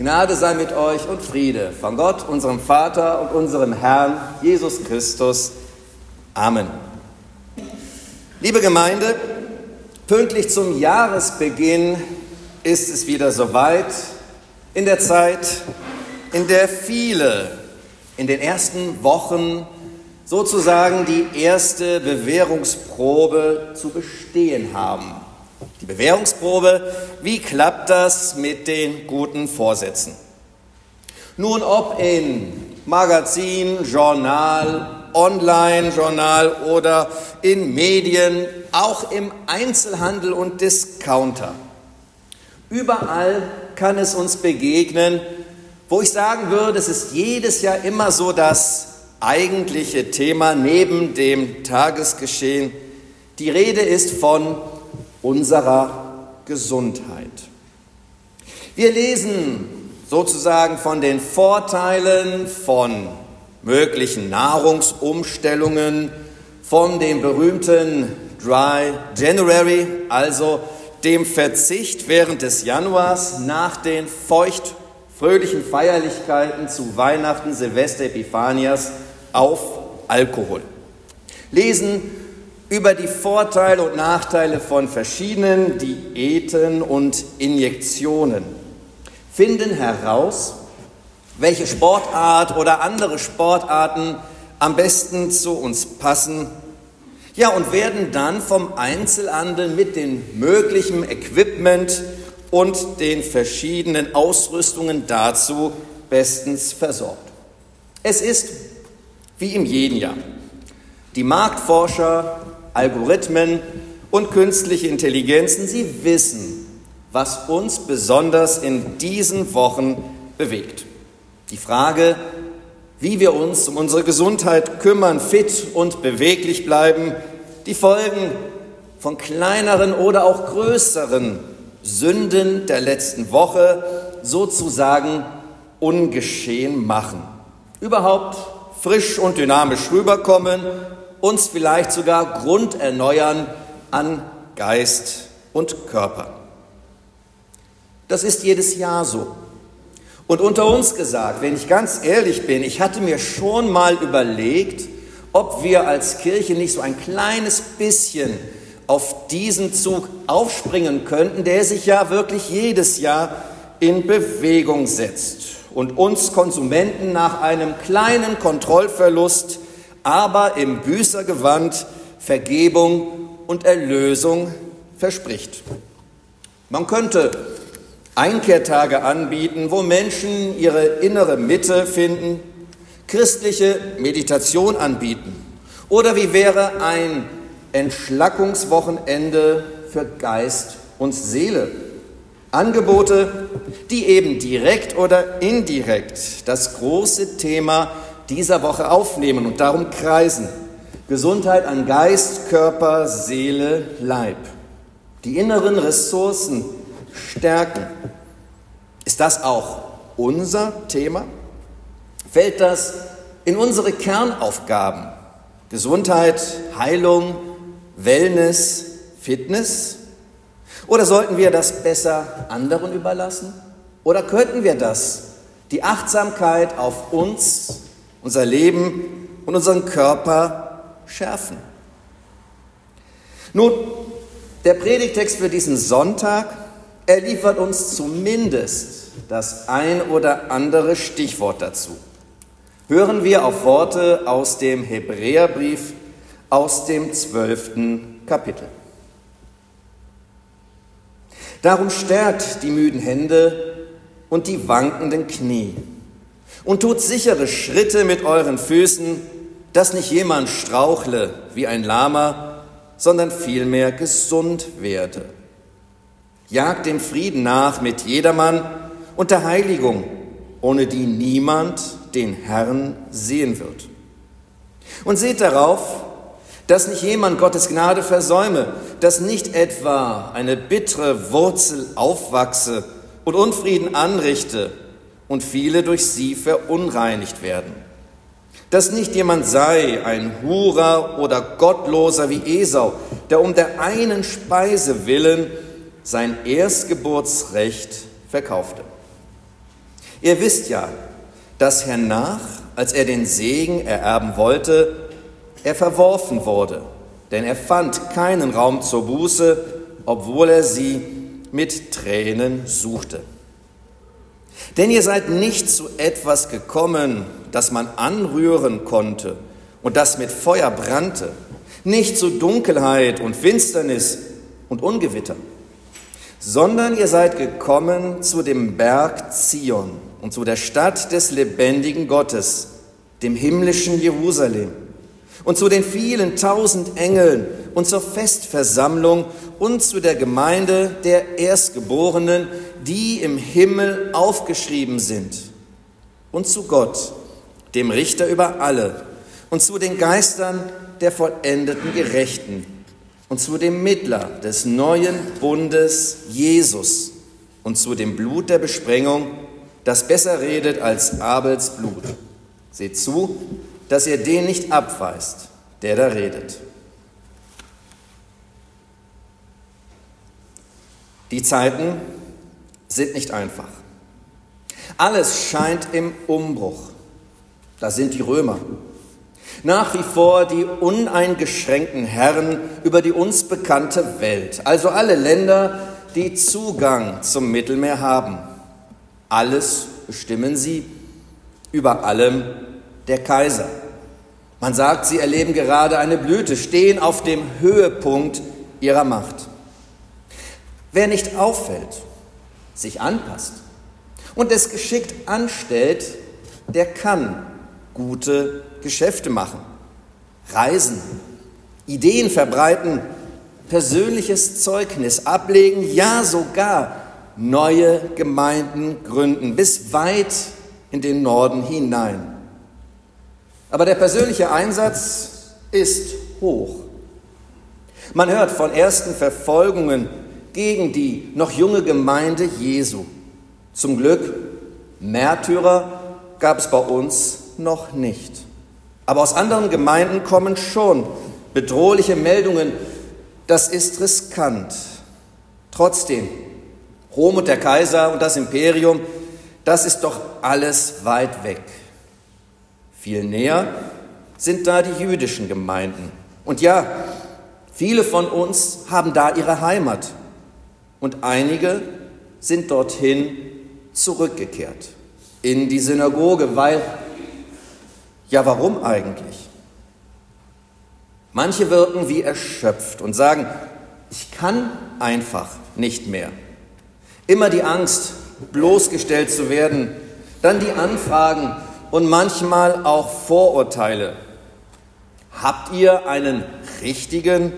Gnade sei mit euch und Friede von Gott, unserem Vater und unserem Herrn Jesus Christus. Amen. Liebe Gemeinde, pünktlich zum Jahresbeginn ist es wieder soweit, in der Zeit, in der viele in den ersten Wochen sozusagen die erste Bewährungsprobe zu bestehen haben. Die Bewährungsprobe, wie klappt das mit den guten Vorsätzen? Nun, ob in Magazin, Journal, Online-Journal oder in Medien, auch im Einzelhandel und Discounter. Überall kann es uns begegnen, wo ich sagen würde, es ist jedes Jahr immer so das eigentliche Thema neben dem Tagesgeschehen. Die Rede ist von unserer Gesundheit. Wir lesen sozusagen von den Vorteilen von möglichen Nahrungsumstellungen, von dem berühmten Dry January, also dem Verzicht während des Januars nach den feucht fröhlichen Feierlichkeiten zu Weihnachten, Silvester, Epiphanias auf Alkohol. Lesen über die Vorteile und Nachteile von verschiedenen Diäten und Injektionen, finden heraus, welche Sportart oder andere Sportarten am besten zu uns passen, ja, und werden dann vom Einzelhandel mit dem möglichen Equipment und den verschiedenen Ausrüstungen dazu bestens versorgt. Es ist wie im jeden Jahr. Die Marktforscher Algorithmen und künstliche Intelligenzen, sie wissen, was uns besonders in diesen Wochen bewegt. Die Frage, wie wir uns um unsere Gesundheit kümmern, fit und beweglich bleiben, die Folgen von kleineren oder auch größeren Sünden der letzten Woche sozusagen ungeschehen machen. Überhaupt frisch und dynamisch rüberkommen uns vielleicht sogar grunderneuern an Geist und Körper. Das ist jedes Jahr so. Und unter uns gesagt, wenn ich ganz ehrlich bin, ich hatte mir schon mal überlegt, ob wir als Kirche nicht so ein kleines bisschen auf diesen Zug aufspringen könnten, der sich ja wirklich jedes Jahr in Bewegung setzt und uns Konsumenten nach einem kleinen Kontrollverlust aber im Büßergewand Vergebung und Erlösung verspricht. Man könnte Einkehrtage anbieten, wo Menschen ihre innere Mitte finden, christliche Meditation anbieten. Oder wie wäre ein Entschlackungswochenende für Geist und Seele? Angebote, die eben direkt oder indirekt das große Thema dieser Woche aufnehmen und darum kreisen. Gesundheit an Geist, Körper, Seele, Leib. Die inneren Ressourcen stärken. Ist das auch unser Thema? Fällt das in unsere Kernaufgaben? Gesundheit, Heilung, Wellness, Fitness? Oder sollten wir das besser anderen überlassen? Oder könnten wir das, die Achtsamkeit auf uns unser Leben und unseren Körper schärfen. Nun, der Predigtext für diesen Sonntag, er liefert uns zumindest das ein oder andere Stichwort dazu. Hören wir auf Worte aus dem Hebräerbrief aus dem zwölften Kapitel. Darum stärkt die müden Hände und die wankenden Knie und tut sichere Schritte mit euren Füßen, dass nicht jemand strauchle wie ein Lama, sondern vielmehr gesund werde. Jagt dem Frieden nach mit jedermann und der Heiligung, ohne die niemand den Herrn sehen wird. Und seht darauf, dass nicht jemand Gottes Gnade versäume, dass nicht etwa eine bittere Wurzel aufwachse und Unfrieden anrichte und viele durch sie verunreinigt werden. Dass nicht jemand sei, ein Hurer oder Gottloser wie Esau, der um der einen Speise willen sein Erstgeburtsrecht verkaufte. Ihr wisst ja, dass hernach, als er den Segen ererben wollte, er verworfen wurde, denn er fand keinen Raum zur Buße, obwohl er sie mit Tränen suchte. Denn ihr seid nicht zu etwas gekommen, das man anrühren konnte und das mit Feuer brannte, nicht zu Dunkelheit und Finsternis und Ungewitter, sondern ihr seid gekommen zu dem Berg Zion und zu der Stadt des lebendigen Gottes, dem himmlischen Jerusalem und zu den vielen tausend Engeln und zur Festversammlung und zu der Gemeinde der Erstgeborenen, die im Himmel aufgeschrieben sind, und zu Gott, dem Richter über alle, und zu den Geistern der vollendeten Gerechten, und zu dem Mittler des neuen Bundes Jesus, und zu dem Blut der Besprengung, das besser redet als Abels Blut. Seht zu, dass ihr den nicht abweist, der da redet. Die Zeiten sind nicht einfach. Alles scheint im Umbruch. Da sind die Römer. Nach wie vor die uneingeschränkten Herren über die uns bekannte Welt, also alle Länder, die Zugang zum Mittelmeer haben. Alles bestimmen sie, über allem der Kaiser. Man sagt, sie erleben gerade eine Blüte, stehen auf dem Höhepunkt ihrer Macht. Wer nicht auffällt, sich anpasst und es geschickt anstellt, der kann gute Geschäfte machen, reisen, Ideen verbreiten, persönliches Zeugnis ablegen, ja sogar neue Gemeinden gründen, bis weit in den Norden hinein. Aber der persönliche Einsatz ist hoch. Man hört von ersten Verfolgungen gegen die noch junge Gemeinde Jesu. Zum Glück, Märtyrer gab es bei uns noch nicht. Aber aus anderen Gemeinden kommen schon bedrohliche Meldungen. Das ist riskant. Trotzdem, Rom und der Kaiser und das Imperium, das ist doch alles weit weg. Viel näher sind da die jüdischen Gemeinden. Und ja, viele von uns haben da ihre Heimat und einige sind dorthin zurückgekehrt in die Synagoge, weil, ja, warum eigentlich? Manche wirken wie erschöpft und sagen, ich kann einfach nicht mehr. Immer die Angst, bloßgestellt zu werden, dann die Anfragen, und manchmal auch Vorurteile. Habt ihr einen richtigen,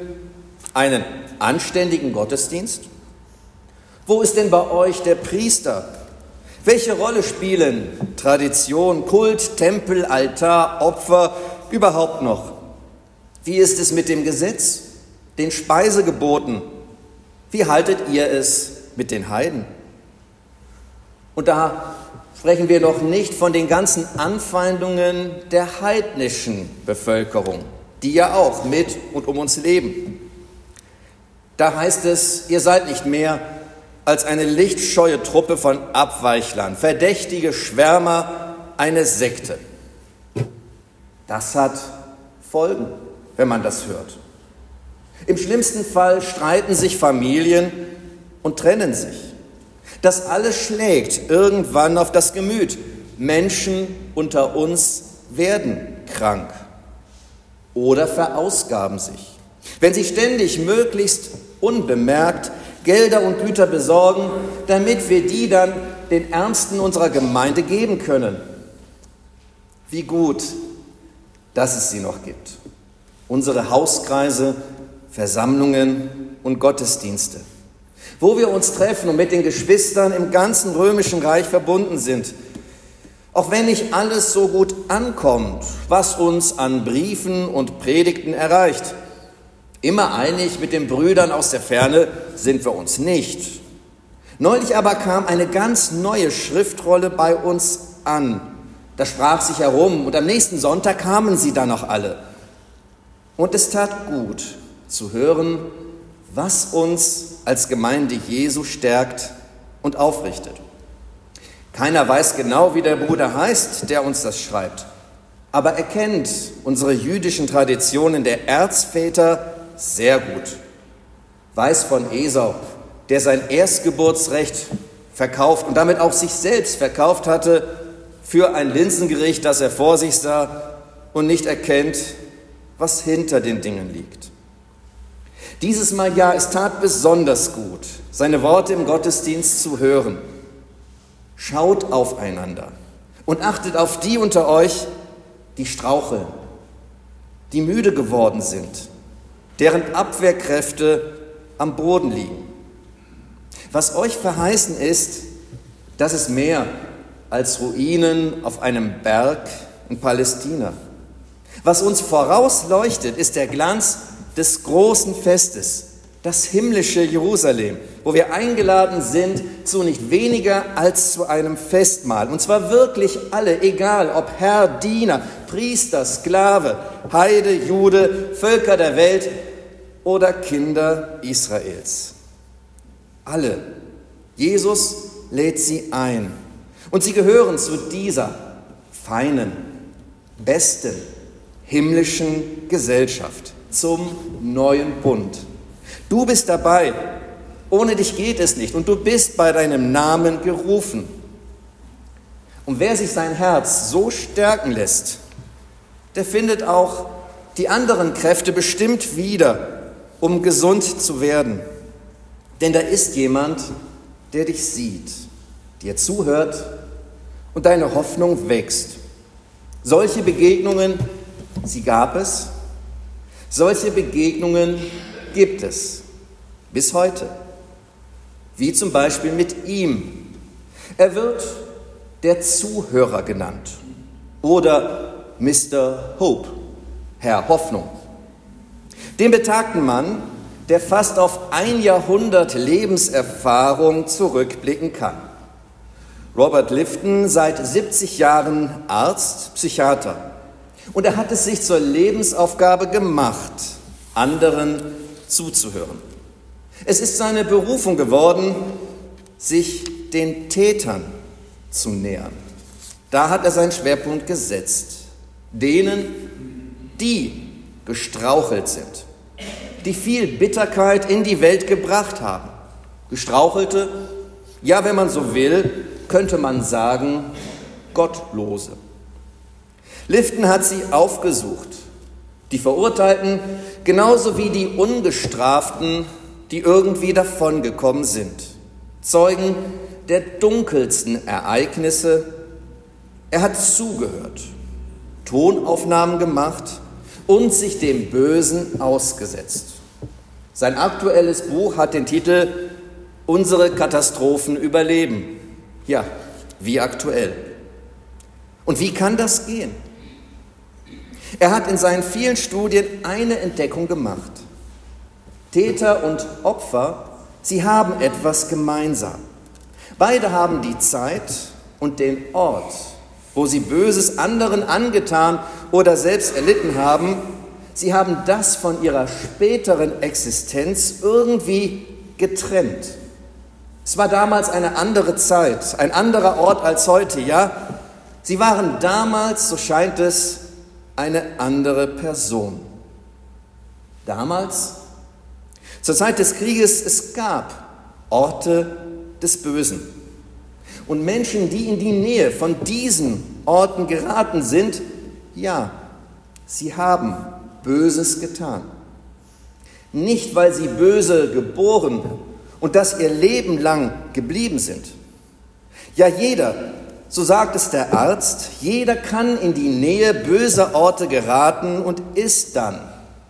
einen anständigen Gottesdienst? Wo ist denn bei euch der Priester? Welche Rolle spielen Tradition, Kult, Tempel, Altar, Opfer überhaupt noch? Wie ist es mit dem Gesetz, den Speisegeboten? Wie haltet ihr es mit den Heiden? Und da sprechen wir noch nicht von den ganzen Anfeindungen der heidnischen Bevölkerung, die ja auch mit und um uns leben. Da heißt es, ihr seid nicht mehr als eine lichtscheue Truppe von Abweichlern, verdächtige Schwärmer, eine Sekte. Das hat Folgen, wenn man das hört. Im schlimmsten Fall streiten sich Familien und trennen sich. Das alles schlägt irgendwann auf das Gemüt. Menschen unter uns werden krank oder verausgaben sich. Wenn sie ständig möglichst unbemerkt Gelder und Güter besorgen, damit wir die dann den Ärmsten unserer Gemeinde geben können. Wie gut, dass es sie noch gibt. Unsere Hauskreise, Versammlungen und Gottesdienste wo wir uns treffen und mit den Geschwistern im ganzen römischen Reich verbunden sind. Auch wenn nicht alles so gut ankommt, was uns an Briefen und Predigten erreicht. Immer einig mit den Brüdern aus der Ferne sind wir uns nicht. Neulich aber kam eine ganz neue Schriftrolle bei uns an. Da sprach sich herum und am nächsten Sonntag kamen sie dann noch alle. Und es tat gut zu hören, was uns als Gemeinde Jesu stärkt und aufrichtet. Keiner weiß genau, wie der Bruder heißt, der uns das schreibt. Aber er kennt unsere jüdischen Traditionen der Erzväter sehr gut. Weiß von Esau, der sein Erstgeburtsrecht verkauft und damit auch sich selbst verkauft hatte für ein Linsengericht, das er vor sich sah und nicht erkennt, was hinter den Dingen liegt. Dieses Mal ja, es tat besonders gut, seine Worte im Gottesdienst zu hören. Schaut aufeinander und achtet auf die unter euch, die straucheln, die müde geworden sind, deren Abwehrkräfte am Boden liegen. Was euch verheißen ist, das ist mehr als Ruinen auf einem Berg in Palästina. Was uns vorausleuchtet, ist der Glanz des großen Festes, das himmlische Jerusalem, wo wir eingeladen sind zu nicht weniger als zu einem Festmahl. Und zwar wirklich alle, egal ob Herr, Diener, Priester, Sklave, Heide, Jude, Völker der Welt oder Kinder Israels. Alle. Jesus lädt sie ein. Und sie gehören zu dieser feinen, besten, himmlischen Gesellschaft, zum neuen Bund. Du bist dabei. Ohne dich geht es nicht. Und du bist bei deinem Namen gerufen. Und wer sich sein Herz so stärken lässt, der findet auch die anderen Kräfte bestimmt wieder, um gesund zu werden. Denn da ist jemand, der dich sieht, dir zuhört und deine Hoffnung wächst. Solche Begegnungen, sie gab es, solche Begegnungen gibt es bis heute, wie zum Beispiel mit ihm. Er wird der Zuhörer genannt oder Mr. Hope, Herr Hoffnung. Den betagten Mann, der fast auf ein Jahrhundert Lebenserfahrung zurückblicken kann. Robert Lifton, seit 70 Jahren Arzt, Psychiater. Und er hat es sich zur Lebensaufgabe gemacht, anderen zuzuhören. Es ist seine Berufung geworden, sich den Tätern zu nähern. Da hat er seinen Schwerpunkt gesetzt. Denen, die gestrauchelt sind, die viel Bitterkeit in die Welt gebracht haben. Gestrauchelte, ja, wenn man so will, könnte man sagen, Gottlose. Lifton hat sie aufgesucht, die Verurteilten genauso wie die Ungestraften, die irgendwie davongekommen sind, Zeugen der dunkelsten Ereignisse. Er hat zugehört, Tonaufnahmen gemacht und sich dem Bösen ausgesetzt. Sein aktuelles Buch hat den Titel Unsere Katastrophen überleben. Ja, wie aktuell. Und wie kann das gehen? Er hat in seinen vielen Studien eine Entdeckung gemacht. Täter und Opfer, sie haben etwas gemeinsam. Beide haben die Zeit und den Ort, wo sie Böses anderen angetan oder selbst erlitten haben, sie haben das von ihrer späteren Existenz irgendwie getrennt. Es war damals eine andere Zeit, ein anderer Ort als heute, ja? Sie waren damals, so scheint es, eine andere Person. Damals, zur Zeit des Krieges, es gab Orte des Bösen. Und Menschen, die in die Nähe von diesen Orten geraten sind, ja, sie haben Böses getan. Nicht, weil sie böse geboren und das ihr Leben lang geblieben sind. Ja, jeder, so sagt es der Arzt, jeder kann in die Nähe böser Orte geraten und ist dann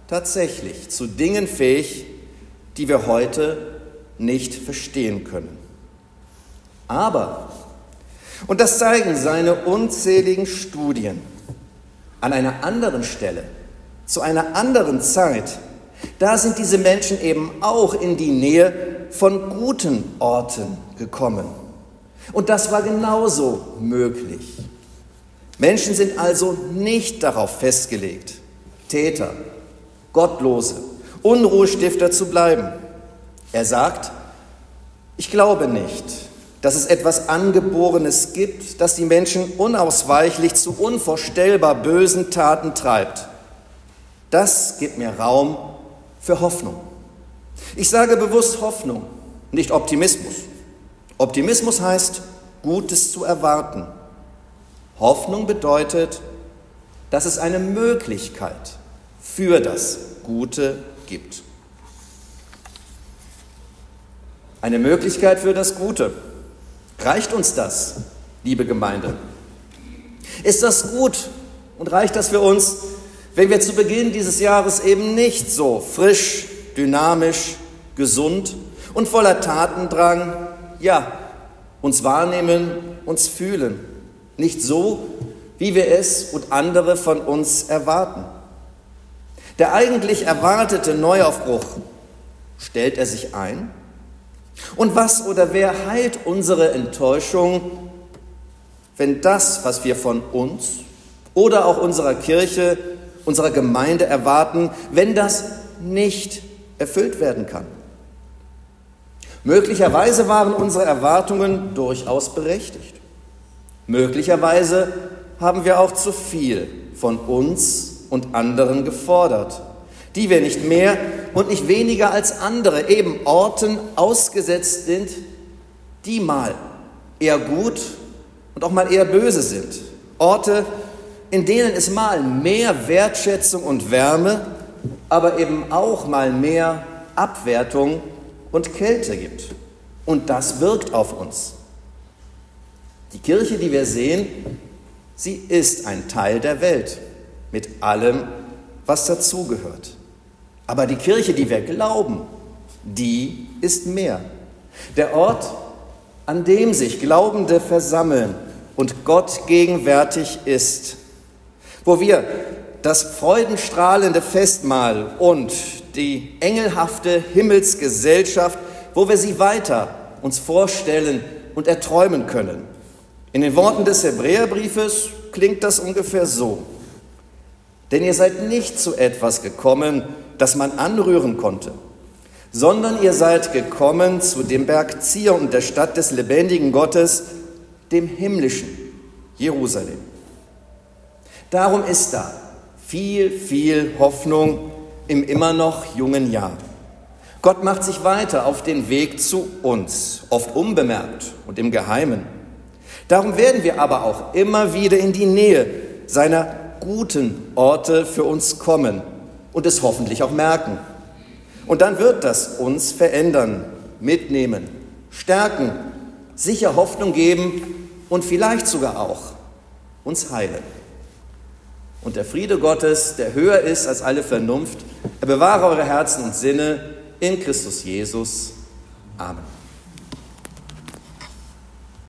tatsächlich zu Dingen fähig, die wir heute nicht verstehen können. Aber, und das zeigen seine unzähligen Studien, an einer anderen Stelle, zu einer anderen Zeit, da sind diese Menschen eben auch in die Nähe von guten Orten gekommen. Und das war genauso möglich. Menschen sind also nicht darauf festgelegt, Täter, Gottlose, Unruhestifter zu bleiben. Er sagt, ich glaube nicht, dass es etwas Angeborenes gibt, das die Menschen unausweichlich zu unvorstellbar bösen Taten treibt. Das gibt mir Raum für Hoffnung. Ich sage bewusst Hoffnung, nicht Optimismus. Optimismus heißt, Gutes zu erwarten. Hoffnung bedeutet, dass es eine Möglichkeit für das Gute gibt. Eine Möglichkeit für das Gute. Reicht uns das, liebe Gemeinde? Ist das gut und reicht das für uns, wenn wir zu Beginn dieses Jahres eben nicht so frisch, dynamisch, gesund und voller Tatendrang, ja, uns wahrnehmen, uns fühlen, nicht so, wie wir es und andere von uns erwarten? Der eigentlich erwartete Neuaufbruch, stellt er sich ein? Und was oder wer heilt unsere Enttäuschung, wenn das, was wir von uns oder auch unserer Kirche, unserer Gemeinde erwarten, wenn das nicht erfüllt werden kann? Möglicherweise waren unsere Erwartungen durchaus berechtigt. Möglicherweise haben wir auch zu viel von uns und anderen gefordert die wir nicht mehr und nicht weniger als andere eben Orten ausgesetzt sind, die mal eher gut und auch mal eher böse sind. Orte, in denen es mal mehr Wertschätzung und Wärme, aber eben auch mal mehr Abwertung und Kälte gibt. Und das wirkt auf uns. Die Kirche, die wir sehen, sie ist ein Teil der Welt mit allem, was dazugehört. Aber die Kirche, die wir glauben, die ist mehr. Der Ort, an dem sich Glaubende versammeln und Gott gegenwärtig ist, wo wir das freudenstrahlende Festmahl und die engelhafte Himmelsgesellschaft, wo wir sie weiter uns vorstellen und erträumen können. In den Worten des Hebräerbriefes klingt das ungefähr so. Denn ihr seid nicht zu etwas gekommen, das man anrühren konnte, sondern ihr seid gekommen zu dem Berg Zion, der Stadt des lebendigen Gottes, dem himmlischen Jerusalem. Darum ist da viel, viel Hoffnung im immer noch jungen Jahr. Gott macht sich weiter auf den Weg zu uns, oft unbemerkt und im Geheimen. Darum werden wir aber auch immer wieder in die Nähe seiner guten Orte für uns kommen und es hoffentlich auch merken. Und dann wird das uns verändern, mitnehmen, stärken, sicher Hoffnung geben und vielleicht sogar auch uns heilen. Und der Friede Gottes, der höher ist als alle Vernunft, er bewahre eure Herzen und Sinne in Christus Jesus. Amen.